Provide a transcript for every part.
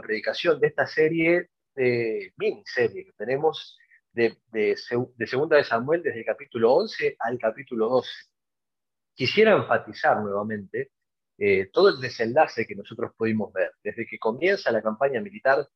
una predicación de esta serie, de miniserie que tenemos de, Segunda de Samuel desde el capítulo 11 al capítulo 12. Quisiera enfatizar nuevamente eh, todo el desenlace que nosotros pudimos ver, desde que comienza la campaña militar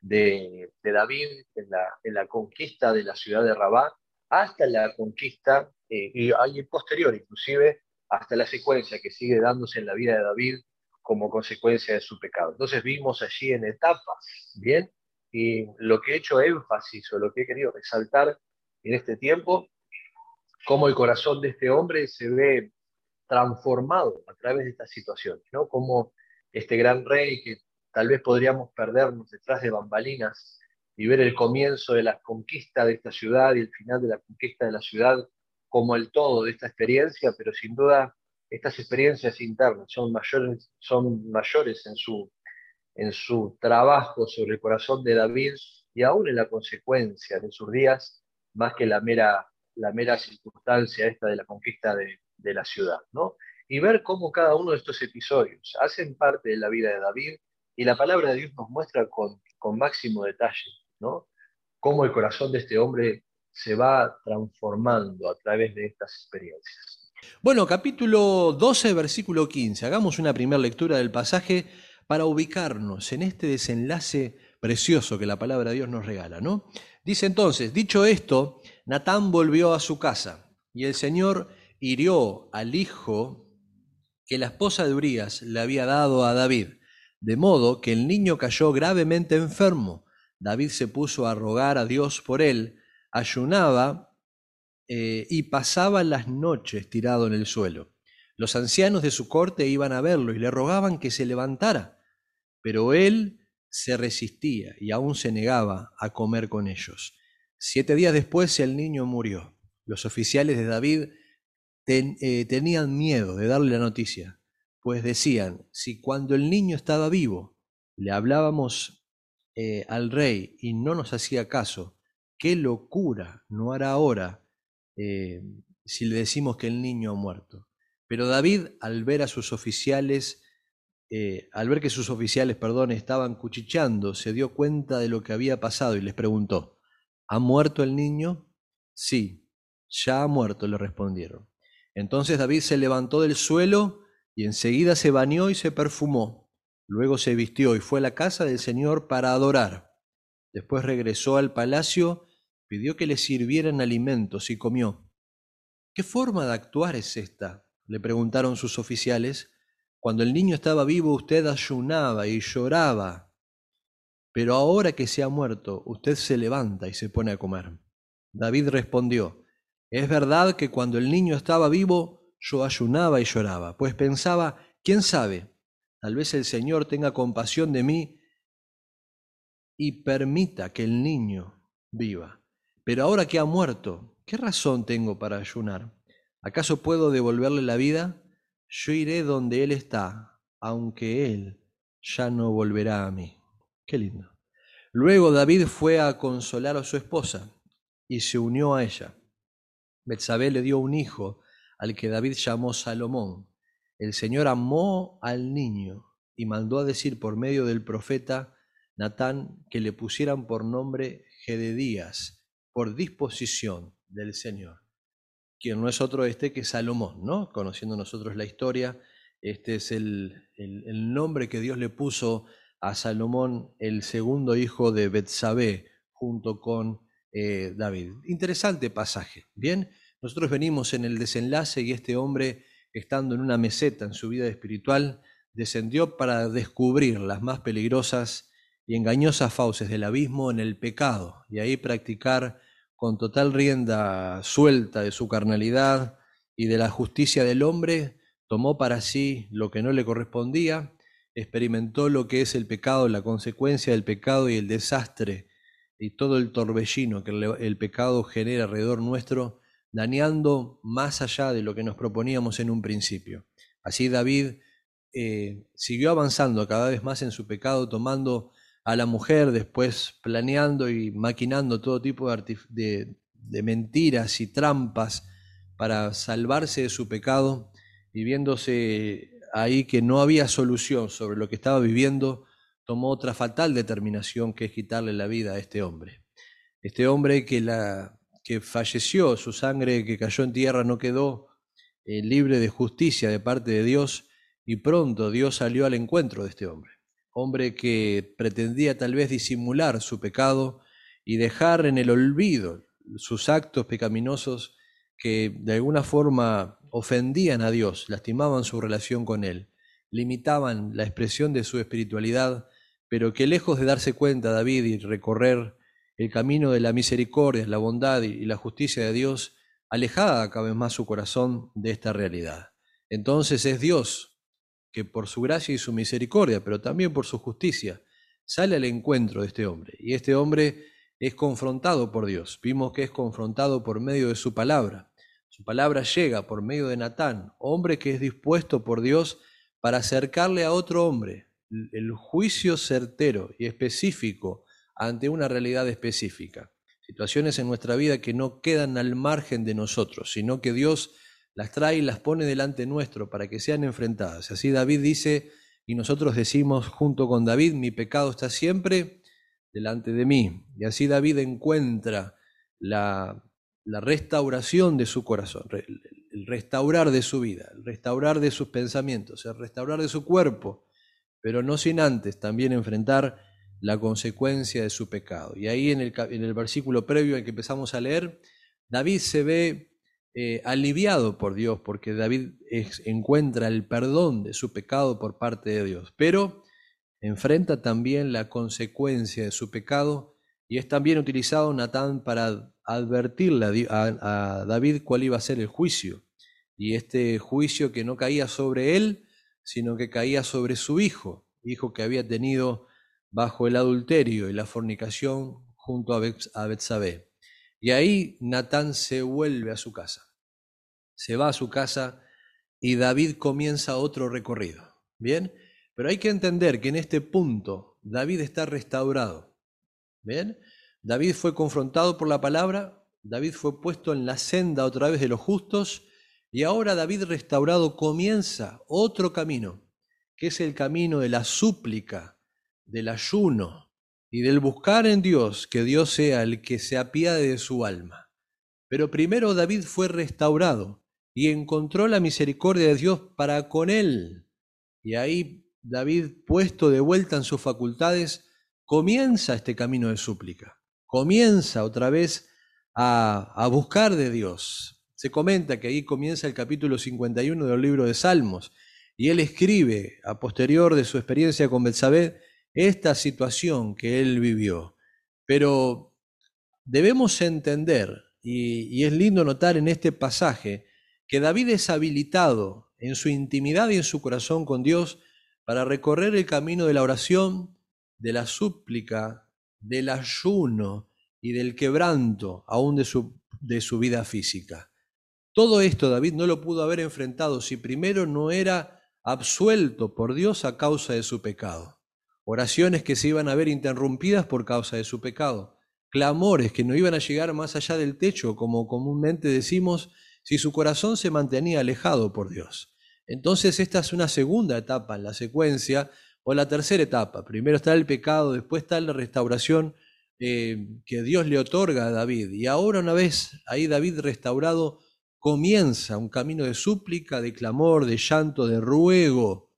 de, David en la, conquista de la ciudad de Rabá, hasta la conquista, eh, y, posterior inclusive, hasta la secuencia que sigue dándose en la vida de David como consecuencia de su pecado. Entonces vimos allí en etapas, ¿bien? Y lo que he hecho énfasis o lo que he querido resaltar en este tiempo, cómo el corazón de este hombre se ve transformado a través de estas situaciones, ¿no? Como este gran rey que tal vez podríamos perdernos detrás de bambalinas y ver el comienzo de la conquista de esta ciudad y el final de la conquista de la ciudad como el todo de esta experiencia, pero sin duda estas experiencias internas son mayores, son mayores en, su, en su trabajo sobre el corazón de David y aún en la consecuencia de sus días, más que la mera, la mera circunstancia esta de la conquista de, de la ciudad. ¿no? Y ver cómo cada uno de estos episodios hacen parte de la vida de David y la palabra de Dios nos muestra con, con máximo detalle ¿no? cómo el corazón de este hombre se va transformando a través de estas experiencias. Bueno, capítulo 12, versículo 15. Hagamos una primera lectura del pasaje para ubicarnos en este desenlace precioso que la palabra de Dios nos regala, ¿no? Dice entonces, dicho esto, Natán volvió a su casa y el Señor hirió al hijo que la esposa de Urías le había dado a David, de modo que el niño cayó gravemente enfermo. David se puso a rogar a Dios por él, ayunaba eh, y pasaba las noches tirado en el suelo. Los ancianos de su corte iban a verlo y le rogaban que se levantara, pero él se resistía y aún se negaba a comer con ellos. Siete días después el niño murió. Los oficiales de David eh, tenían miedo de darle la noticia, pues decían, si cuando el niño estaba vivo le hablábamos eh, al rey y no nos hacía caso, qué locura no hará ahora eh, si le decimos que el niño ha muerto. Pero David, al ver a sus oficiales, eh, al ver que sus oficiales, perdón, estaban cuchicheando, se dio cuenta de lo que había pasado y les preguntó, ¿ha muerto el niño? Sí, ya ha muerto, le respondieron. Entonces David se levantó del suelo y enseguida se bañó y se perfumó. Luego se vistió y fue a la casa del Señor para adorar. Después regresó al palacio pidió que le sirvieran alimentos y comió. ¿Qué forma de actuar es esta? le preguntaron sus oficiales. Cuando el niño estaba vivo usted ayunaba y lloraba, pero ahora que se ha muerto usted se levanta y se pone a comer. David respondió, es verdad que cuando el niño estaba vivo yo ayunaba y lloraba, pues pensaba, ¿quién sabe? Tal vez el Señor tenga compasión de mí y permita que el niño viva. Pero ahora que ha muerto, ¿qué razón tengo para ayunar? ¿Acaso puedo devolverle la vida? Yo iré donde Él está, aunque Él ya no volverá a mí. Qué lindo. Luego David fue a consolar a su esposa y se unió a ella. Betsabé le dio un hijo al que David llamó Salomón. El Señor amó al niño y mandó a decir por medio del profeta Natán que le pusieran por nombre Gededías por disposición del Señor, quien no es otro este que Salomón, ¿no? Conociendo nosotros la historia, este es el, el, nombre que Dios le puso a Salomón, el segundo hijo de Betsabé, junto con eh, David. Interesante pasaje, ¿bien? Nosotros venimos en el desenlace y este hombre, estando en una meseta en su vida espiritual, descendió para descubrir las más peligrosas y engañosas fauces del abismo en el pecado y ahí practicar con total rienda suelta de su carnalidad y de la justicia del hombre, tomó para sí lo que no le correspondía, experimentó lo que es el pecado, la consecuencia del pecado y el desastre y todo el torbellino que el pecado genera alrededor nuestro, dañando más allá de lo que nos proponíamos en un principio. Así David eh, siguió avanzando cada vez más en su pecado, tomando a la mujer, después planeando y maquinando todo tipo de, mentiras y trampas para salvarse de su pecado y viéndose ahí que no había solución sobre lo que estaba viviendo, tomó otra fatal determinación que es quitarle la vida a este hombre. Este hombre que, la, que falleció, su sangre que cayó en tierra no quedó eh, libre de justicia de parte de Dios y pronto Dios salió al encuentro de este hombre. Hombre que pretendía tal vez disimular su pecado y dejar en el olvido sus actos pecaminosos que de alguna forma ofendían a Dios, lastimaban su relación con Él, limitaban la expresión de su espiritualidad, pero que lejos de darse cuenta David y recorrer el camino de la misericordia, la bondad y la justicia de Dios, alejaba cada vez más su corazón de esta realidad. Entonces es Dios que por su gracia y su misericordia, pero también por su justicia, sale al encuentro de este hombre. Y este hombre es confrontado por Dios. Vimos que es confrontado por medio de su palabra. Su palabra llega por medio de Natán, hombre que es dispuesto por Dios para acercarle a otro hombre el juicio certero y específico ante una realidad específica. Situaciones en nuestra vida que no quedan al margen de nosotros, sino que Dios las trae y las pone delante nuestro para que sean enfrentadas. Así David dice, y nosotros decimos junto con David, mi pecado está siempre delante de mí. Y así David encuentra la, la restauración de su corazón, el restaurar de su vida, el restaurar de sus pensamientos, el restaurar de su cuerpo, pero no sin antes también enfrentar la consecuencia de su pecado. Y ahí en el, en el versículo previo en que empezamos a leer, David se ve eh, aliviado por Dios, porque David encuentra el perdón de su pecado por parte de Dios, pero enfrenta también la consecuencia de su pecado y es también utilizado Natán para advertirle a, a David cuál iba a ser el juicio. Y este juicio que no caía sobre él, sino que caía sobre su hijo, hijo que había tenido bajo el adulterio y la fornicación junto a Betsabé. Y ahí Natán se vuelve a su casa. Se va a su casa y David comienza otro recorrido. ¿Bien? Pero hay que entender que en este punto David está restaurado. ¿Bien? David fue confrontado por la palabra, David fue puesto en la senda otra vez de los justos y ahora David restaurado comienza otro camino, que es el camino de la súplica, del ayuno, y del buscar en Dios que Dios sea el que se apiade de su alma. Pero primero David fue restaurado y encontró la misericordia de Dios para con él. Y ahí David, puesto de vuelta en sus facultades, comienza este camino de súplica. Comienza otra vez a, buscar de Dios. Se comenta que ahí comienza el capítulo 51 del libro de Salmos. Y él escribe, a posterior de su experiencia con Betsabé, esta situación que él vivió. Pero debemos entender, y, es lindo notar en este pasaje, que David es habilitado en su intimidad y en su corazón con Dios para recorrer el camino de la oración, de la súplica, del ayuno y del quebranto, aún de su, de su vida física. Todo esto David no lo pudo haber enfrentado si primero no era absuelto por Dios a causa de su pecado oraciones que se iban a ver interrumpidas por causa de su pecado, clamores que no iban a llegar más allá del techo, como comúnmente decimos, si su corazón se mantenía alejado por Dios. Entonces esta es una segunda etapa en la secuencia, o la tercera etapa. Primero está el pecado, después está la restauración eh, que Dios le otorga a David. Y ahora una vez ahí David restaurado, comienza un camino de súplica, de clamor, de llanto, de ruego,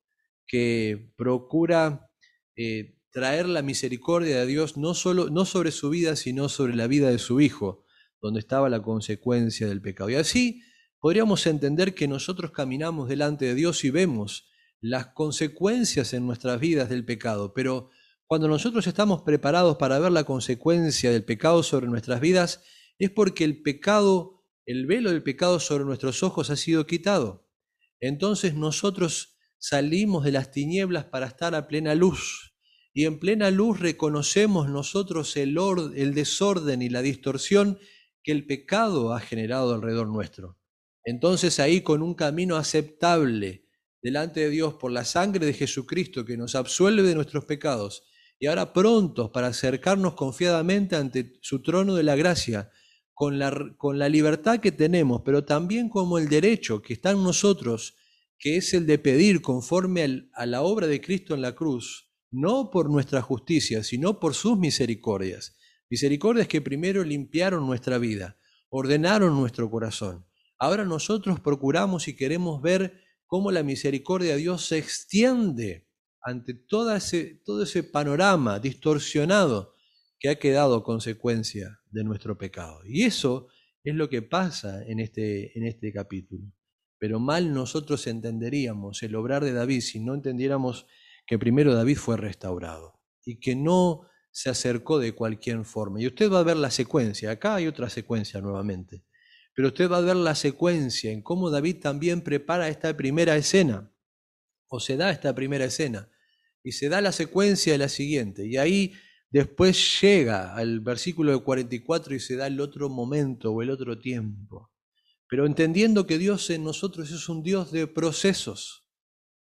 que procura eh, traer la misericordia de Dios no, solo, no sobre su vida, sino sobre la vida de su Hijo, donde estaba la consecuencia del pecado. Y así podríamos entender que nosotros caminamos delante de Dios y vemos las consecuencias en nuestras vidas del pecado, pero cuando nosotros estamos preparados para ver la consecuencia del pecado sobre nuestras vidas, es porque el pecado, el velo del pecado sobre nuestros ojos ha sido quitado. Entonces nosotros salimos de las tinieblas para estar a plena luz. Y en plena luz reconocemos nosotros el, el desorden y la distorsión que el pecado ha generado alrededor nuestro. Entonces ahí con un camino aceptable delante de Dios por la sangre de Jesucristo que nos absuelve de nuestros pecados y ahora prontos para acercarnos confiadamente ante su trono de la gracia, con la, con la libertad que tenemos, pero también como el derecho que está en nosotros que es el de pedir conforme a la obra de Cristo en la cruz, no por nuestra justicia, sino por sus misericordias. Misericordias que primero limpiaron nuestra vida, ordenaron nuestro corazón. Ahora nosotros procuramos y queremos ver cómo la misericordia de Dios se extiende ante todo ese, todo ese panorama distorsionado que ha quedado consecuencia de nuestro pecado. Y eso es lo que pasa en este, en este capítulo. Pero mal nosotros entenderíamos el obrar de David si no entendiéramos que primero David fue restaurado y que no se acercó de cualquier forma. Y usted va a ver la secuencia, acá hay otra secuencia nuevamente, pero usted va a ver la secuencia en cómo David también prepara esta primera escena, o se da esta primera escena, y se da la secuencia de la siguiente, y ahí después llega al versículo 44 y se da el otro momento o el otro tiempo. Pero entendiendo que Dios en nosotros es un Dios de procesos,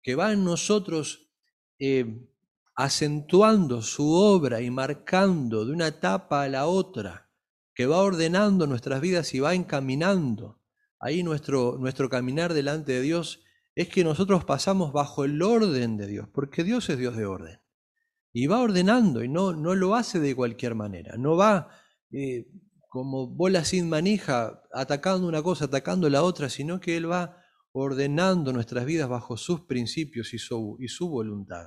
que va en nosotros eh, acentuando su obra y marcando de una etapa a la otra, que va ordenando nuestras vidas y va encaminando. Ahí nuestro, nuestro caminar delante de Dios es que nosotros pasamos bajo el orden de Dios, porque Dios es Dios de orden. Y va ordenando y no, no lo hace de cualquier manera, no va eh, como bola sin manija atacando una cosa, atacando la otra, sino que Él va ordenando nuestras vidas bajo sus principios y su, y su voluntad,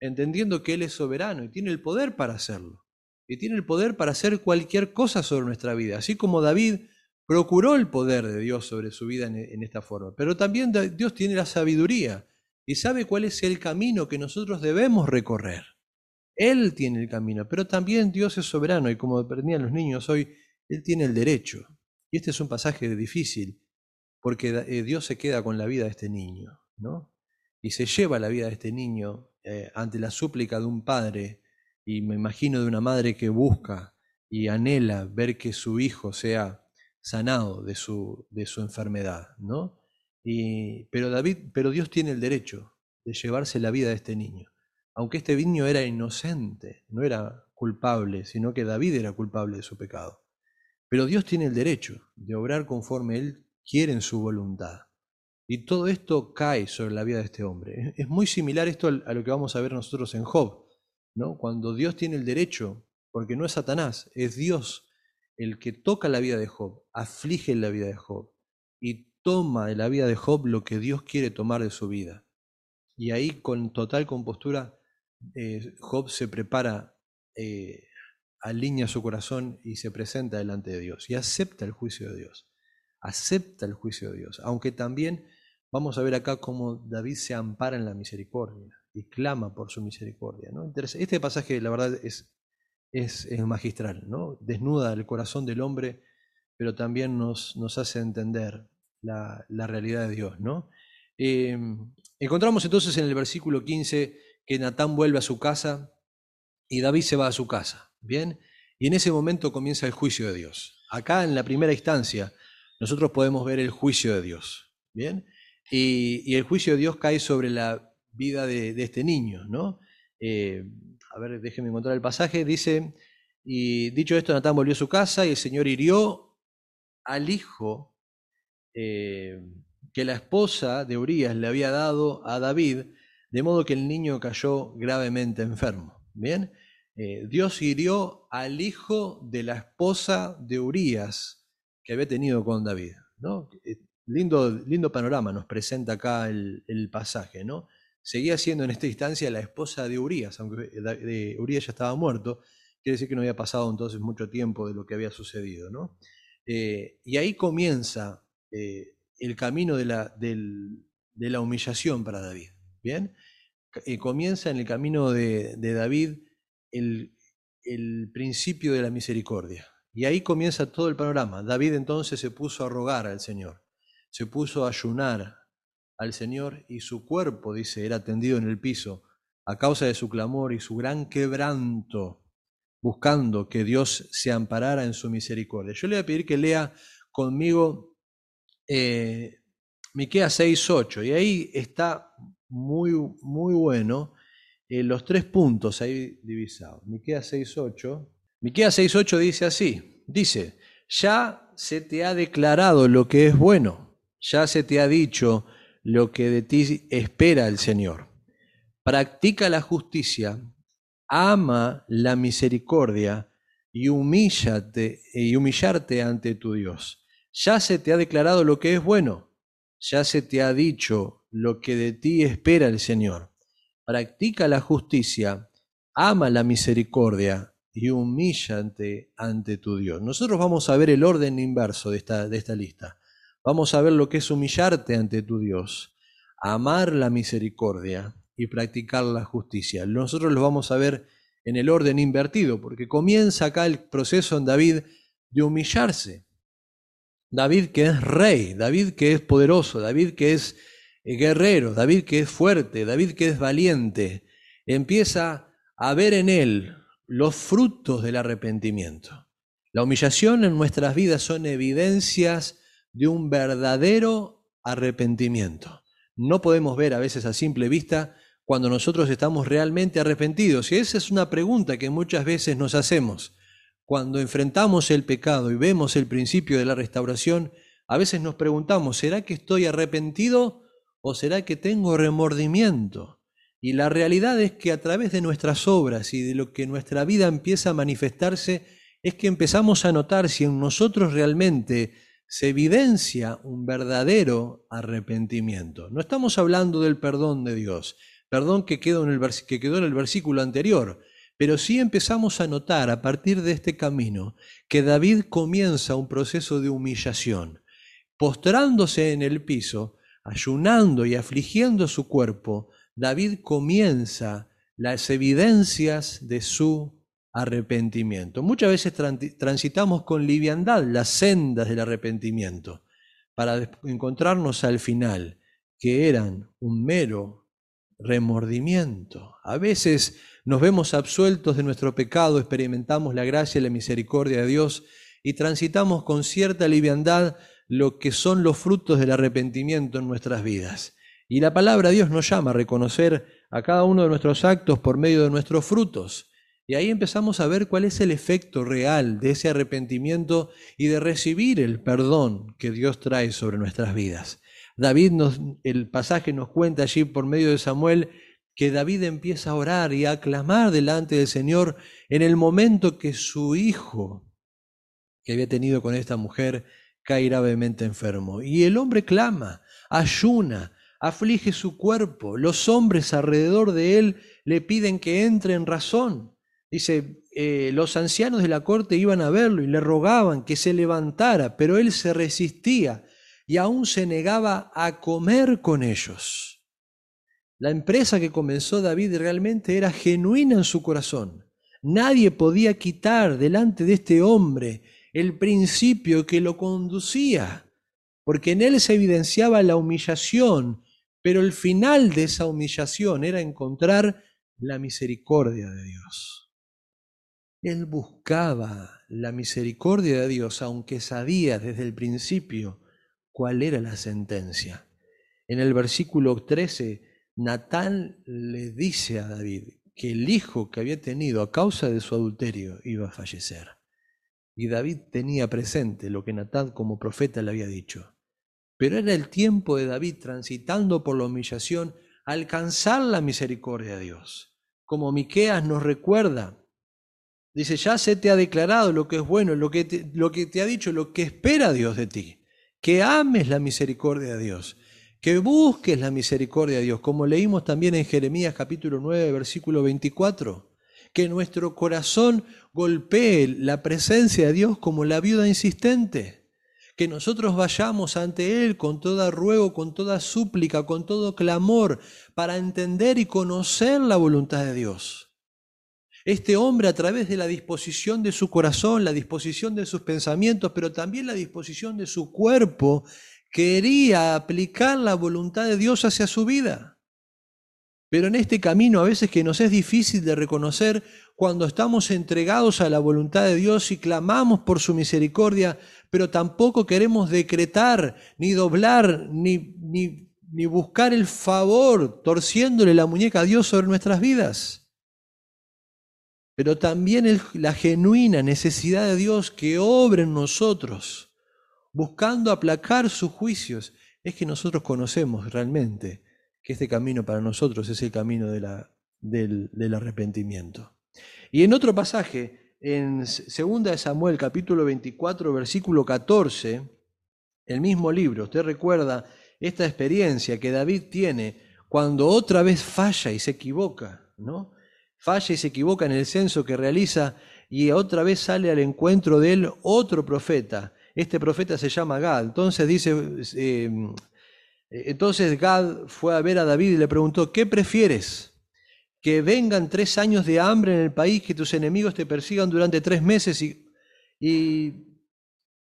entendiendo que Él es soberano y tiene el poder para hacerlo. Y tiene el poder para hacer cualquier cosa sobre nuestra vida, así como David procuró el poder de Dios sobre su vida en, esta forma. Pero también Dios tiene la sabiduría y sabe cuál es el camino que nosotros debemos recorrer. Él tiene el camino, pero también Dios es soberano y como aprendían los niños hoy, Él tiene el derecho. Y este es un pasaje difícil, porque eh, Dios se queda con la vida de este niño, ¿no? Y se lleva la vida de este niño eh, ante la súplica de un padre, y me imagino de una madre que busca y anhela ver que su hijo sea sanado de su, de su enfermedad, ¿no? Y, pero David, pero Dios tiene el derecho de llevarse la vida de este niño. Aunque este niño era inocente, no era culpable, sino que David era culpable de su pecado. Pero Dios tiene el derecho de obrar conforme Él quiere en su voluntad. Y todo esto cae sobre la vida de este hombre. Es muy similar esto a lo que vamos a ver nosotros en Job, ¿no? Cuando Dios tiene el derecho, porque no es Satanás, es Dios el que toca la vida de Job, aflige la vida de Job y toma de la vida de Job lo que Dios quiere tomar de su vida. Y ahí con total compostura eh, Job se prepara, eh, alinea su corazón y se presenta delante de Dios y acepta el juicio de Dios. Acepta el juicio de Dios, aunque también vamos a ver acá cómo David se ampara en la misericordia y clama por su misericordia. ¿no? Este pasaje, la verdad, es es, magistral, ¿no? Desnuda el corazón del hombre, pero también nos, nos hace entender la, realidad de Dios, ¿no? Em, encontramos entonces en el versículo 15 que Natán vuelve a su casa y David se va a su casa, ¿bien? Y en ese momento comienza el juicio de Dios. Acá en la primera instancia nosotros podemos ver el juicio de Dios, ¿bien? Y, el juicio de Dios cae sobre la vida de, este niño, ¿no? Eh, a ver, déjenme encontrar el pasaje, dice, y dicho esto, Natán volvió a su casa y el Señor hirió al hijo eh, que la esposa de Urias le había dado a David, de modo que el niño cayó gravemente enfermo. Bien, eh, Dios hirió al hijo de la esposa de Urias que había tenido con David. ¿no? Eh, lindo, lindo panorama nos presenta acá el, el pasaje, ¿no? seguía siendo en esta instancia la esposa de Urias, aunque de Urias ya estaba muerto, quiere decir que no había pasado entonces mucho tiempo de lo que había sucedido. Eh, y ahí comienza eh, el camino de la, de la, humillación para David. ¿bien? Eh, comienza en el camino de, David el, principio de la misericordia. Y ahí comienza todo el panorama. David entonces se puso a rogar al Señor, se puso a ayunar, al Señor y su cuerpo, dice, era tendido en el piso a causa de su clamor y su gran quebranto, buscando que Dios se amparara en su misericordia. Yo le voy a pedir que lea conmigo eh, Miqueas 6.8 y ahí está muy, muy bueno eh, los tres puntos ahí divisados. Miqueas 6.8. Miqueas 6.8 dice así, dice, ya se te ha declarado lo que es bueno, ya se te ha dicho lo que de ti espera el Señor. practica la justicia, ama la misericordia y humíllate y humillarte ante tu Dios. Ya se te ha declarado lo que es bueno, ya se te ha dicho lo que de ti espera el Señor. Practica la justicia, ama la misericordia y humíllate ante tu Dios. Nosotros vamos a ver el orden inverso de esta, de esta lista. Vamos a ver lo que es humillarte ante tu Dios, amar la misericordia y practicar la justicia. Nosotros lo vamos a ver en el orden invertido, porque comienza acá el proceso en David de humillarse. David que es rey, David que es poderoso, David que es guerrero, David que es fuerte, David que es valiente, empieza a ver en él los frutos del arrepentimiento. La humillación en nuestras vidas son evidencias de un verdadero arrepentimiento. No podemos ver a veces a simple vista cuando nosotros estamos realmente arrepentidos. Y esa es una pregunta que muchas veces nos hacemos. Cuando enfrentamos el pecado y vemos el principio de la restauración, a veces nos preguntamos, ¿será que estoy arrepentido o será que tengo remordimiento? Y la realidad es que a través de nuestras obras y de lo que nuestra vida empieza a manifestarse, es que empezamos a notar si en nosotros realmente se evidencia un verdadero arrepentimiento. No estamos hablando del perdón de Dios, perdón que quedó en el, que quedó en el versículo anterior, pero sí empezamos a notar a partir de este camino que David comienza un proceso de humillación, postrándose en el piso, ayunando y afligiendo su cuerpo, David comienza las evidencias de su arrepentimiento. Muchas veces transitamos con liviandad las sendas del arrepentimiento para encontrarnos al final que eran un mero remordimiento. A veces nos vemos absueltos de nuestro pecado, experimentamos la gracia y la misericordia de Dios y transitamos con cierta liviandad lo que son los frutos del arrepentimiento en nuestras vidas. Y la palabra de Dios nos llama a reconocer a cada uno de nuestros actos por medio de nuestros frutos. Y ahí empezamos a ver cuál es el efecto real de ese arrepentimiento y de recibir el perdón que Dios trae sobre nuestras vidas. David nos, el pasaje nos cuenta allí por medio de Samuel que David empieza a orar y a clamar delante del Señor en el momento que su hijo, que había tenido con esta mujer, cae gravemente enfermo. Y el hombre clama, ayuna, aflige su cuerpo. Los hombres alrededor de él le piden que entre en razón. Dice, eh, los ancianos de la corte iban a verlo y le rogaban que se levantara, pero él se resistía y aún se negaba a comer con ellos. La empresa que comenzó David realmente era genuina en su corazón. Nadie podía quitar delante de este hombre el principio que lo conducía, porque en él se evidenciaba la humillación pero el final de esa humillación era encontrar la misericordia de Dios. Él buscaba la misericordia de Dios, aunque sabía desde el principio cuál era la sentencia. En el versículo 13, Natán le dice a David que el hijo que había tenido a causa de su adulterio iba a fallecer. Y David tenía presente lo que Natán como profeta le había dicho. Pero era el tiempo de David transitando por la humillación, alcanzar la misericordia de Dios. Como Miqueas nos recuerda, dice, ya se te ha declarado lo que es bueno, lo que te, lo que te ha dicho, lo que espera Dios de ti, que ames la misericordia de Dios, que busques la misericordia de Dios, como leímos también en Jeremías capítulo 9, versículo 24, que nuestro corazón golpee la presencia de Dios como la viuda insistente que nosotros vayamos ante Él con toda ruego, con toda súplica, con todo clamor, para entender y conocer la voluntad de Dios. Este hombre a través de la disposición de su corazón, la disposición de sus pensamientos, pero también la disposición de su cuerpo, quería aplicar la voluntad de Dios hacia su vida. Pero en este camino a veces que nos es difícil de reconocer cuando estamos entregados a la voluntad de Dios y clamamos por su misericordia, pero tampoco queremos decretar, ni doblar, ni, ni, buscar el favor, torciéndole la muñeca a Dios sobre nuestras vidas. Pero también la genuina necesidad de Dios que obre en nosotros, buscando aplacar sus juicios, es que nosotros conocemos realmente que este camino para nosotros es el camino de la, del, arrepentimiento. Y en otro pasaje, en 2 Samuel capítulo 24, versículo 14, el mismo libro, usted recuerda esta experiencia que David tiene cuando otra vez falla y se equivoca, ¿no? Falla y se equivoca en el censo que realiza y otra vez sale al encuentro de él otro profeta. Este profeta se llama Gad. Entonces dice, eh, entonces Gad fue a ver a David y le preguntó, ¿qué prefieres? ¿Que vengan tres años de hambre en el país, que tus enemigos te persigan durante tres meses y,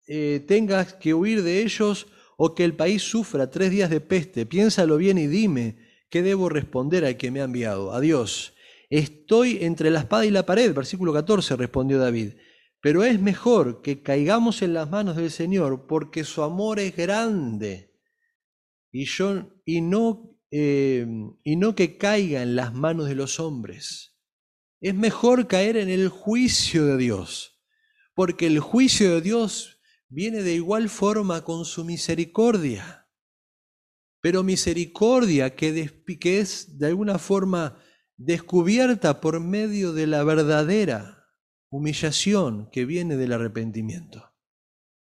eh, tengas que huir de ellos o que el país sufra tres días de peste? Piénsalo bien y dime, ¿qué debo responder al que me ha enviado? Adiós. Estoy entre la espada y la pared, versículo 14, respondió David. Pero es mejor que caigamos en las manos del Señor, porque su amor es grande. Y, yo, y, no, eh, y no que caiga en las manos de los hombres. Es mejor caer en el juicio de Dios, porque el juicio de Dios viene de igual forma con su misericordia. Pero misericordia que, que es de alguna forma descubierta por medio de la verdadera humillación que viene del arrepentimiento.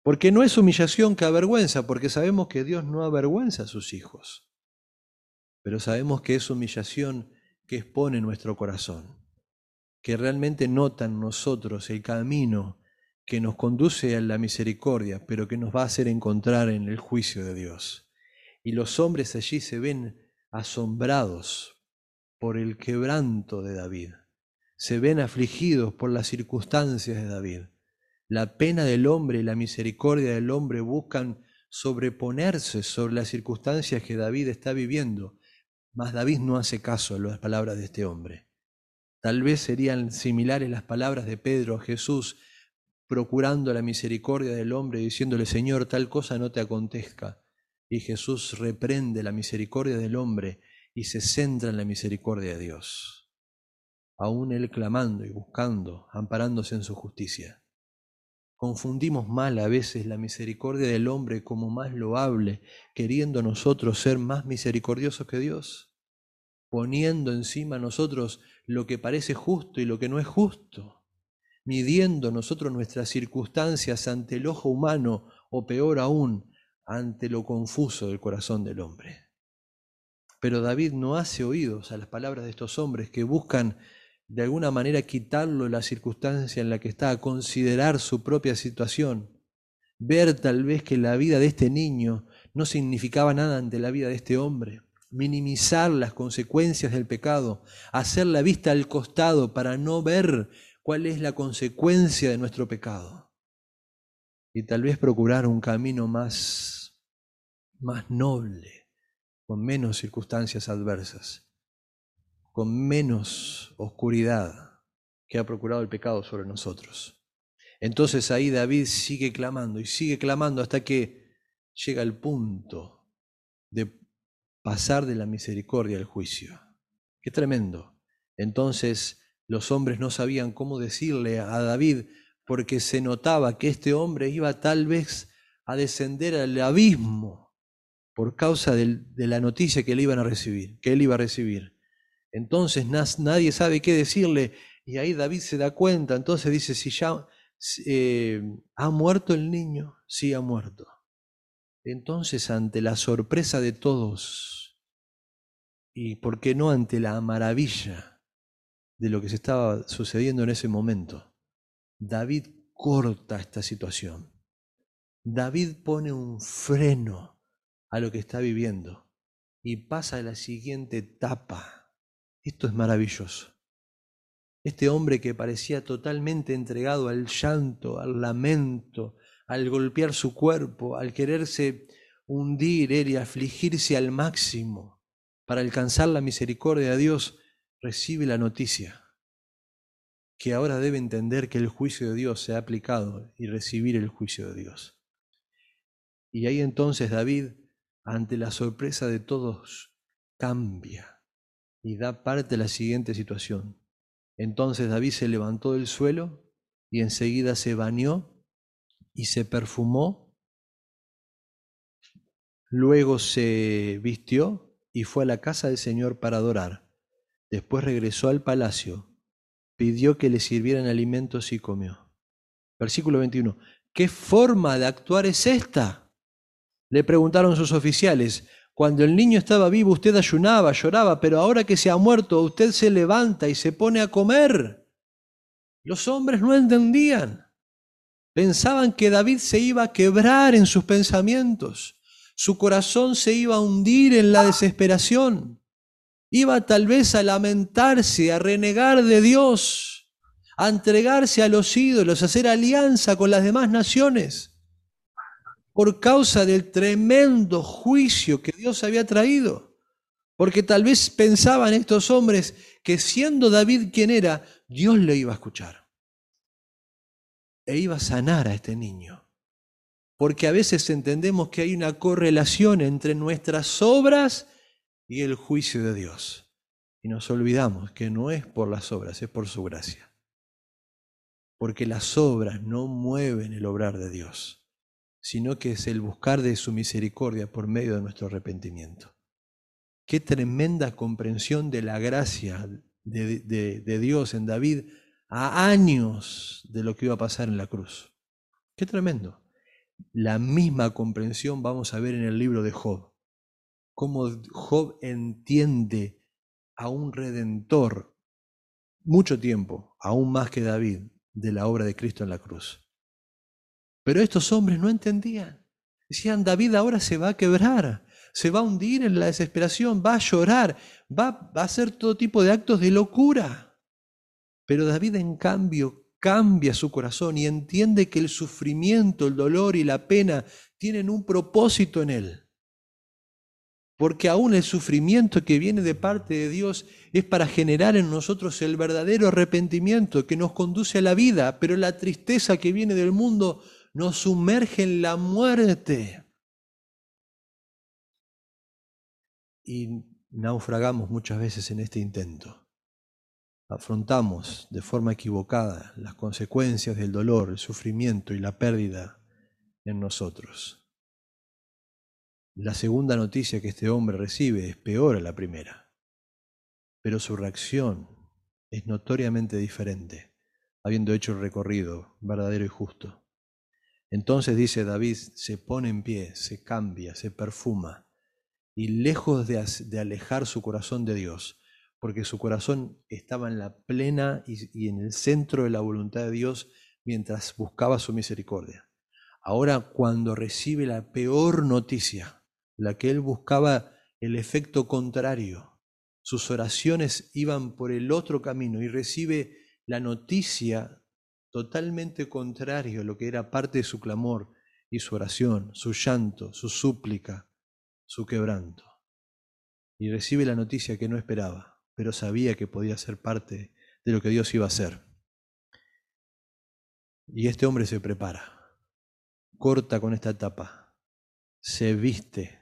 Porque no es humillación que avergüenza, porque sabemos que Dios no avergüenza a sus hijos, pero sabemos que es humillación que expone nuestro corazón, que realmente nota en nosotros el camino que nos conduce a la misericordia, pero que nos va a hacer encontrar en el juicio de Dios. Y los hombres allí se ven asombrados por el quebranto de David. Se ven afligidos por las circunstancias de David. La pena del hombre y la misericordia del hombre buscan sobreponerse sobre las circunstancias que David está viviendo, mas David no hace caso a las palabras de este hombre. Tal vez serían similares las palabras de Pedro a Jesús, procurando la misericordia del hombre, diciéndole, Señor, tal cosa no te acontezca. Y Jesús reprende la misericordia del hombre y se centra en la misericordia de Dios, aún Él clamando y buscando, amparándose en su justicia. Confundimos mal a veces la misericordia del hombre como más loable, queriendo nosotros ser más misericordiosos que Dios, poniendo encima nosotros lo que parece justo y lo que no es justo, midiendo nosotros nuestras circunstancias ante el ojo humano o peor aún, ante lo confuso del corazón del hombre. Pero David no hace oídos a las palabras de estos hombres que buscan de alguna manera quitarlo de la circunstancia en la que está, considerar su propia situación, ver tal vez que la vida de este niño no significaba nada ante la vida de este hombre, minimizar las consecuencias del pecado, hacer la vista al costado para no ver cuál es la consecuencia de nuestro pecado. Y tal vez procurar un camino más, más noble, con menos circunstancias adversas, con menos oscuridad que ha procurado el pecado sobre nosotros. Entonces ahí David sigue clamando y sigue clamando hasta que llega el punto de pasar de la misericordia al juicio. Qué tremendo. Entonces los hombres no sabían cómo decirle a David porque se notaba que este hombre iba tal vez a descender al abismo por causa de la noticia que, le iban a recibir, que él iba a recibir. Entonces nadie sabe qué decirle y ahí David se da cuenta, entonces dice, si ya eh, ha muerto el niño, sí ha muerto. Entonces ante la sorpresa de todos y por qué no ante la maravilla de lo que se estaba sucediendo en ese momento, David corta esta situación. David pone un freno a lo que está viviendo y pasa a la siguiente etapa. Esto es maravilloso. Este hombre que parecía totalmente entregado al llanto, al lamento, al golpear su cuerpo, al quererse hundir él y afligirse al máximo para alcanzar la misericordia de Dios, recibe la noticia que ahora debe entender que el juicio de Dios se ha aplicado y recibir el juicio de Dios. Y ahí entonces David ante la sorpresa de todos, cambia y da parte la siguiente situación. Entonces David se levantó del suelo y enseguida se bañó y se perfumó. Luego se vistió y fue a la casa del Señor para adorar. Después regresó al palacio, pidió que le sirvieran alimentos y comió. Versículo 21. ¿Qué forma de actuar es esta? Le preguntaron sus oficiales. Cuando el niño estaba vivo usted ayunaba, lloraba, pero ahora que se ha muerto usted se levanta y se pone a comer. Los hombres no entendían. Pensaban que David se iba a quebrar en sus pensamientos. Su corazón se iba a hundir en la desesperación. Iba tal vez a lamentarse, a renegar de Dios, a entregarse a los ídolos, a hacer alianza con las demás naciones, por causa del tremendo juicio que Dios había traído. Porque tal vez pensaban estos hombres que siendo David quien era, Dios le iba a escuchar e iba a sanar a este niño. Porque a veces entendemos que hay una correlación entre nuestras obras y el juicio de Dios. Y nos olvidamos que no es por las obras, es por su gracia. Porque las obras no mueven el obrar de Dios, sino que es el buscar de su misericordia por medio de nuestro arrepentimiento. Qué tremenda comprensión de la gracia de, de Dios en David a años de lo que iba a pasar en la cruz. Qué tremendo. La misma comprensión vamos a ver en el libro de Job. Cómo Job entiende a un redentor mucho tiempo, aún más que David, de la obra de Cristo en la cruz. Pero estos hombres no entendían. Decían, David ahora se va a quebrar, se va a hundir en la desesperación, va a llorar, va, a hacer todo tipo de actos de locura. Pero David en cambio cambia su corazón y entiende que el sufrimiento, el dolor y la pena tienen un propósito en él. Porque aún el sufrimiento que viene de parte de Dios es para generar en nosotros el verdadero arrepentimiento que nos conduce a la vida, pero la tristeza que viene del mundo nos sumerge en la muerte. Y naufragamos muchas veces en este intento afrontamos de forma equivocada las consecuencias del dolor, el sufrimiento y la pérdida en nosotros. La segunda noticia que este hombre recibe es peor a la primera, pero su reacción es notoriamente diferente, habiendo hecho el recorrido verdadero y justo. Entonces dice David, se pone en pie, se cambia, se perfuma, y lejos de, alejar su corazón de Dios, porque su corazón estaba en la plena y, en el centro de la voluntad de Dios mientras buscaba su misericordia. Ahora cuando recibe la peor noticia, la que él buscaba el efecto contrario, sus oraciones iban por el otro camino y recibe la noticia totalmente contrario a lo que era parte de su clamor y su oración, su llanto, su súplica, su quebranto. Y recibe la noticia que no esperaba pero sabía que podía ser parte de lo que Dios iba a hacer. Y este hombre se prepara, corta con esta etapa, se viste,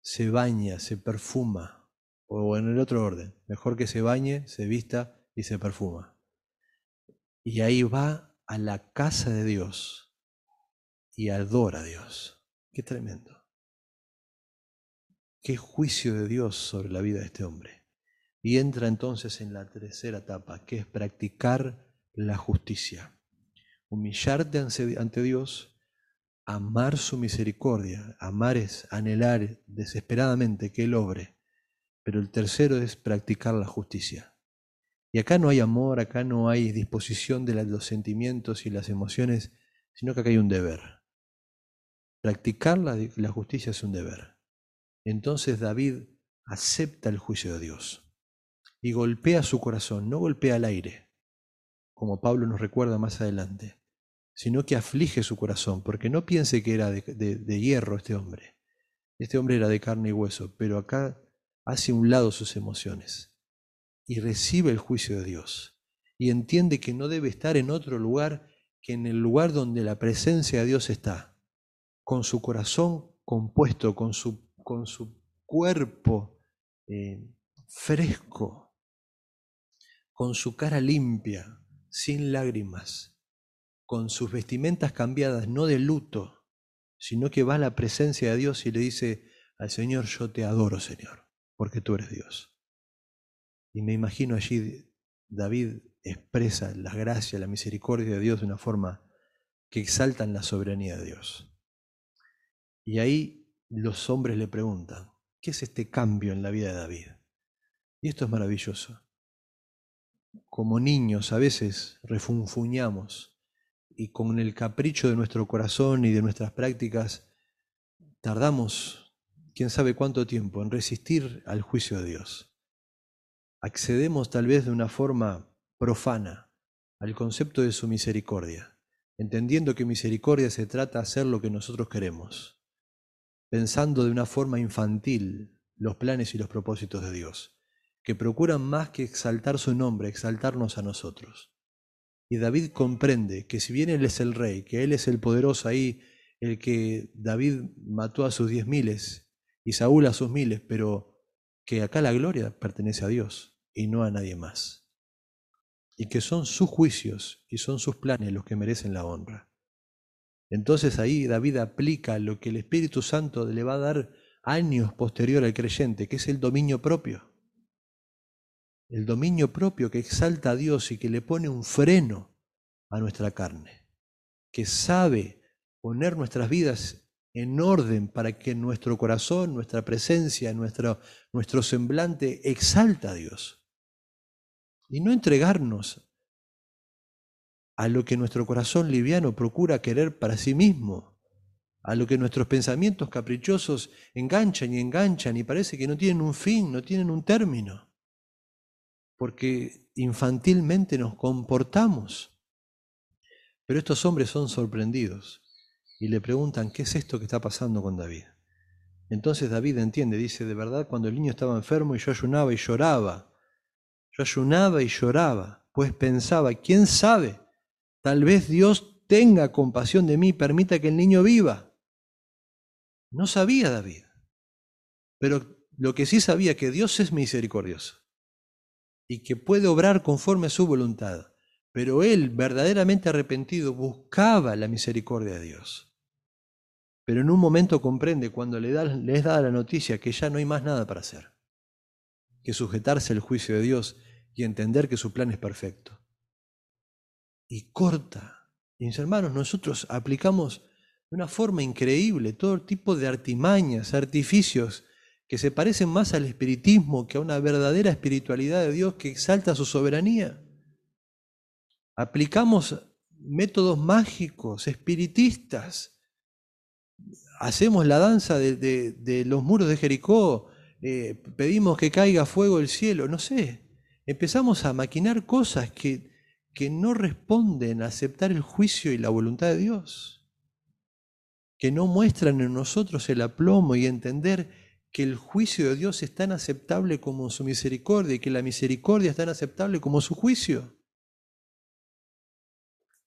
se baña, se perfuma, o en el otro orden, mejor que se bañe, se vista y se perfuma. Y ahí va a la casa de Dios y adora a Dios. Qué tremendo. Qué juicio de Dios sobre la vida de este hombre. Y entra entonces en la tercera etapa, que es practicar la justicia. Humillarte ante Dios, amar su misericordia. Amar es anhelar desesperadamente que Él obre. Pero el tercero es practicar la justicia. Y acá no hay amor, acá no hay disposición de los sentimientos y las emociones, sino que acá hay un deber. Practicar la, justicia es un deber. Entonces David acepta el juicio de Dios y golpea su corazón, no golpea al aire, como Pablo nos recuerda más adelante, sino que aflige su corazón, porque no piense que era de, hierro este hombre. Este hombre era de carne y hueso, pero acá hace un lado sus emociones y recibe el juicio de Dios y entiende que no debe estar en otro lugar que en el lugar donde la presencia de Dios está, con su corazón compuesto, con su, con su cuerpo eh, fresco, con su cara limpia, sin lágrimas, con sus vestimentas cambiadas, no de luto, sino que va a la presencia de Dios y le dice al Señor, yo te adoro, Señor. porque tú eres Dios. Y me imagino allí David expresa la gracia, la misericordia de Dios de una forma que exaltan la soberanía de Dios. Y ahí los hombres le preguntan, ¿qué es este cambio en la vida de David? Y esto es maravilloso. Como niños a veces refunfuñamos y con el capricho de nuestro corazón y de nuestras prácticas tardamos quién sabe cuánto tiempo en resistir al juicio de Dios. Accedemos tal vez de una forma profana al concepto de su misericordia, entendiendo que misericordia se trata de hacer lo que nosotros queremos, pensando de una forma infantil los planes y los propósitos de Dios, que procuran más que exaltar su nombre, exaltarnos a nosotros. Y David comprende que si bien Él es el rey, que Él es el poderoso ahí, el que David mató a sus diez miles y Saúl a sus miles, pero que acá la gloria pertenece a Dios y no a nadie más y que son sus juicios y son sus planes los que merecen la honra. Entonces ahí David aplica lo que el Espíritu Santo le va a dar años posterior al creyente, que es el dominio propio. El dominio propio que exalta a Dios y que le pone un freno a nuestra carne, que sabe poner nuestras vidas en orden para que nuestro corazón, nuestra presencia, nuestro, nuestro semblante exalta a Dios y no entregarnos a lo que nuestro corazón liviano procura querer para sí mismo, a lo que nuestros pensamientos caprichosos enganchan y enganchan y parece que no tienen un fin, no tienen un término, porque infantilmente nos comportamos. Pero estos hombres son sorprendidos y le preguntan, ¿qué es esto que está pasando con David? Entonces David entiende, dice, de verdad, cuando el niño estaba enfermo y yo ayunaba y lloraba, yo ayunaba y lloraba, pues pensaba, ¿quién sabe? Tal vez Dios tenga compasión de mí y permita que el niño viva. No sabía David, pero lo que sí sabía que Dios es misericordioso y que puede obrar conforme a su voluntad. Pero él, verdaderamente arrepentido, buscaba la misericordia de Dios. Pero en un momento comprende cuando le, da, le es dada la noticia que ya no hay más nada para hacer, que sujetarse al juicio de Dios y entender que su plan es perfecto. Y corta. Y mis hermanos, nosotros aplicamos de una forma increíble todo tipo de artimañas, artificios que se parecen más al espiritismo que a una verdadera espiritualidad de Dios que exalta su soberanía. Aplicamos métodos mágicos, espiritistas. Hacemos la danza de, los muros de Jericó, eh, pedimos que caiga fuego del cielo, no sé empezamos a maquinar cosas que, que no responden a aceptar el juicio y la voluntad de Dios, que no muestran en nosotros el aplomo y entender que el juicio de Dios es tan aceptable como su misericordia y que la misericordia es tan aceptable como su juicio.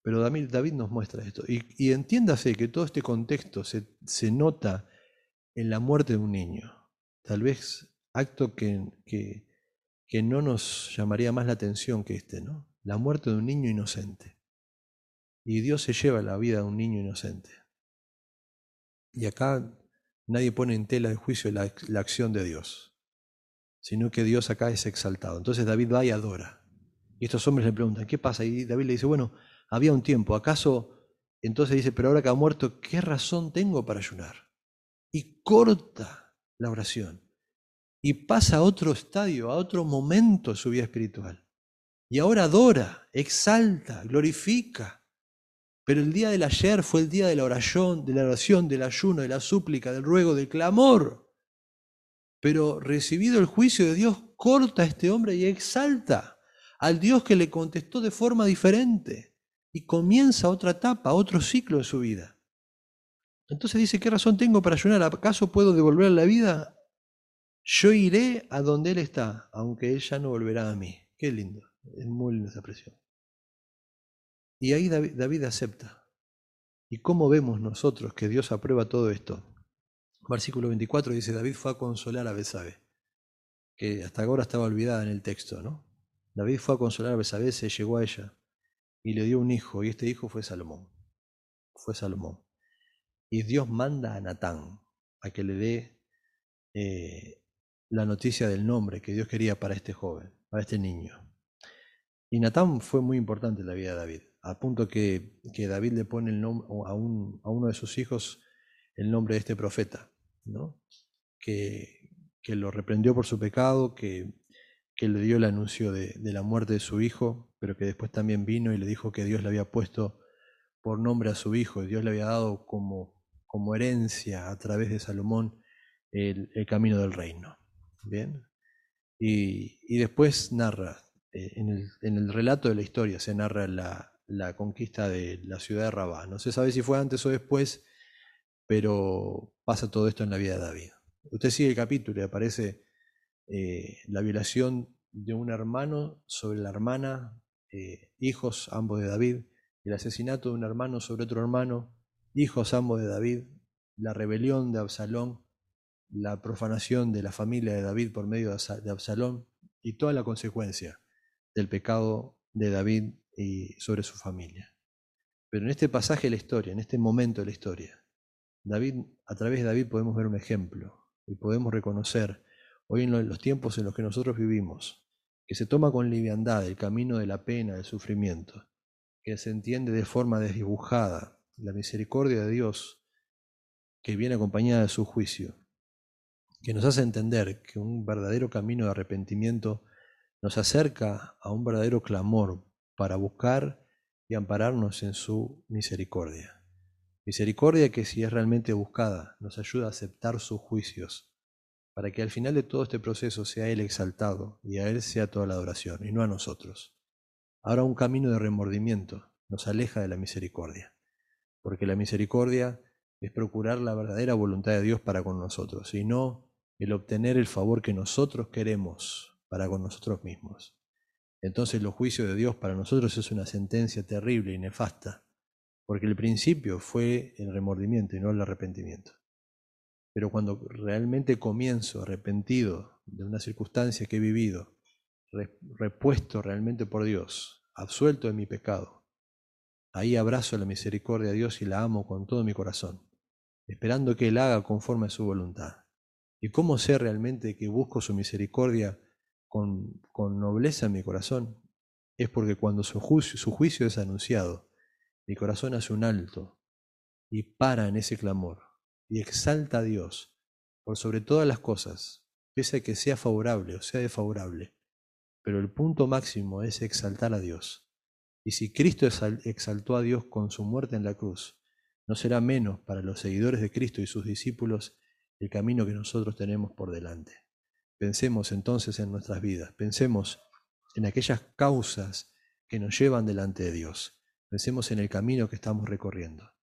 Pero David, nos muestra esto. Y, entiéndase que todo este contexto se, se, nota en la muerte de un niño. Tal vez acto que, que, que no nos llamaría más la atención que este, ¿no? La muerte de un niño inocente. Y Dios se lleva la vida de un niño inocente. Y acá nadie pone en tela de juicio la, la acción de Dios, sino que Dios acá es exaltado. Entonces David va y adora. Y estos hombres le preguntan, ¿qué pasa? Y David le dice, bueno, había un tiempo, ¿acaso? Entonces dice, pero ahora que ha muerto, ¿qué razón tengo para ayunar? Y corta la oración y pasa a otro estadio, a otro momento de su vida espiritual. Y ahora adora, exalta, glorifica. Pero el día del ayer fue el día de la oración, de la oración, del ayuno, de la súplica, del ruego, del clamor. Pero recibido el juicio de Dios, corta a este hombre y exalta al Dios que le contestó de forma diferente. Y comienza otra etapa, otro ciclo de su vida. Entonces dice, ¿qué razón tengo para ayunar? ¿Acaso puedo devolver la vida yo iré a donde Él está, aunque Él ya no volverá a mí. Qué lindo, es muy linda esa expresión. Y ahí David, acepta. ¿Y cómo vemos nosotros que Dios aprueba todo esto? Versículo 24 dice, David fue a consolar a Besabe, que hasta ahora estaba olvidada en el texto, ¿no? David fue a consolar a Besabe, se llegó a ella y le dio un hijo, y este hijo fue Salomón. Fue Salomón. Y Dios manda a Natán a que le dé eh, la noticia del nombre que Dios quería para este joven, para este niño. Y Natán fue muy importante en la vida de David, a punto que, que David le pone el nombre, a, un, a, uno de sus hijos el nombre de este profeta, ¿no? que, que lo reprendió por su pecado, que, que le dio el anuncio de, de, la muerte de su hijo, pero que después también vino y le dijo que Dios le había puesto por nombre a su hijo, y Dios le había dado como, como herencia a través de Salomón el, camino del reino. Bien. Y, y después narra, eh, en, el, en, el, relato de la historia se narra la, la, conquista de la ciudad de Rabá. No se sabe si fue antes o después, pero pasa todo esto en la vida de David. Usted sigue el capítulo y aparece eh, la violación de un hermano sobre la hermana, eh, hijos ambos de David, el asesinato de un hermano sobre otro hermano, hijos ambos de David, la rebelión de Absalón, la profanación de la familia de David por medio de Absalón y toda la consecuencia del pecado de David y sobre su familia. Pero en este pasaje de la historia, en este momento de la historia, David, a través de David podemos ver un ejemplo y podemos reconocer hoy en los tiempos en los que nosotros vivimos, que se toma con liviandad el camino de la pena, del sufrimiento, que se entiende de forma desdibujada la misericordia de Dios que viene acompañada de su juicio, que nos hace entender que un verdadero camino de arrepentimiento nos acerca a un verdadero clamor para buscar y ampararnos en su misericordia. Misericordia que si es realmente buscada nos ayuda a aceptar sus juicios, para que al final de todo este proceso sea Él exaltado y a Él sea toda la adoración y no a nosotros. Ahora un camino de remordimiento nos aleja de la misericordia, porque la misericordia es procurar la verdadera voluntad de Dios para con nosotros y no el obtener el favor que nosotros queremos para con nosotros mismos. Entonces los juicios de Dios para nosotros es una sentencia terrible y nefasta porque el principio fue el remordimiento y no el arrepentimiento. Pero cuando realmente comienzo arrepentido de una circunstancia que he vivido, repuesto realmente por Dios, absuelto de mi pecado, ahí abrazo la misericordia de Dios y la amo con todo mi corazón, esperando que Él haga conforme a su voluntad. ¿Y cómo sé realmente que busco su misericordia con, con nobleza en mi corazón? Es porque cuando su juicio, su juicio es anunciado, mi corazón hace un alto y para en ese clamor y exalta a Dios por sobre todas las cosas, pese a que sea favorable o sea desfavorable. Pero el punto máximo es exaltar a Dios. Y si Cristo exaltó a Dios con su muerte en la cruz, no será menos para los seguidores de Cristo y sus discípulos el camino que nosotros tenemos por delante. Pensemos entonces en nuestras vidas, pensemos en aquellas causas que nos llevan delante de Dios Pensemos en el camino que estamos recorriendo,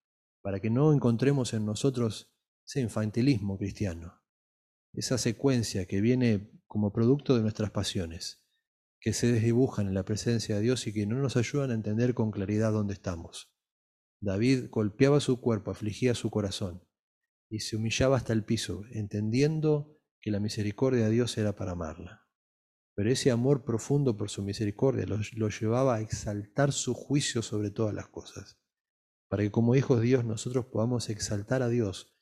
para que no encontremos en nosotros ese infantilismo cristiano, esa secuencia que viene como producto de nuestras pasiones, que se desdibujan en la presencia de Dios y que no nos ayudan a entender con claridad dónde estamos. David golpeaba su cuerpo, afligía su corazón y se humillaba hasta el piso, entendiendo que la misericordia de Dios era para amarla. Pero ese amor profundo por su misericordia lo, llevaba a exaltar su juicio sobre todas las cosas, para que como hijos de Dios nosotros podamos exaltar a Dios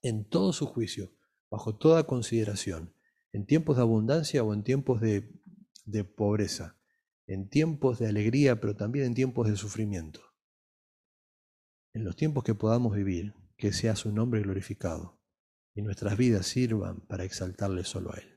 en todo su juicio, bajo toda consideración, en tiempos de abundancia o en tiempos de, de pobreza, en tiempos de alegría, pero también en tiempos de sufrimiento. En los tiempos que podamos vivir, que sea su nombre glorificado y nuestras vidas sirvan para exaltarle solo a Él.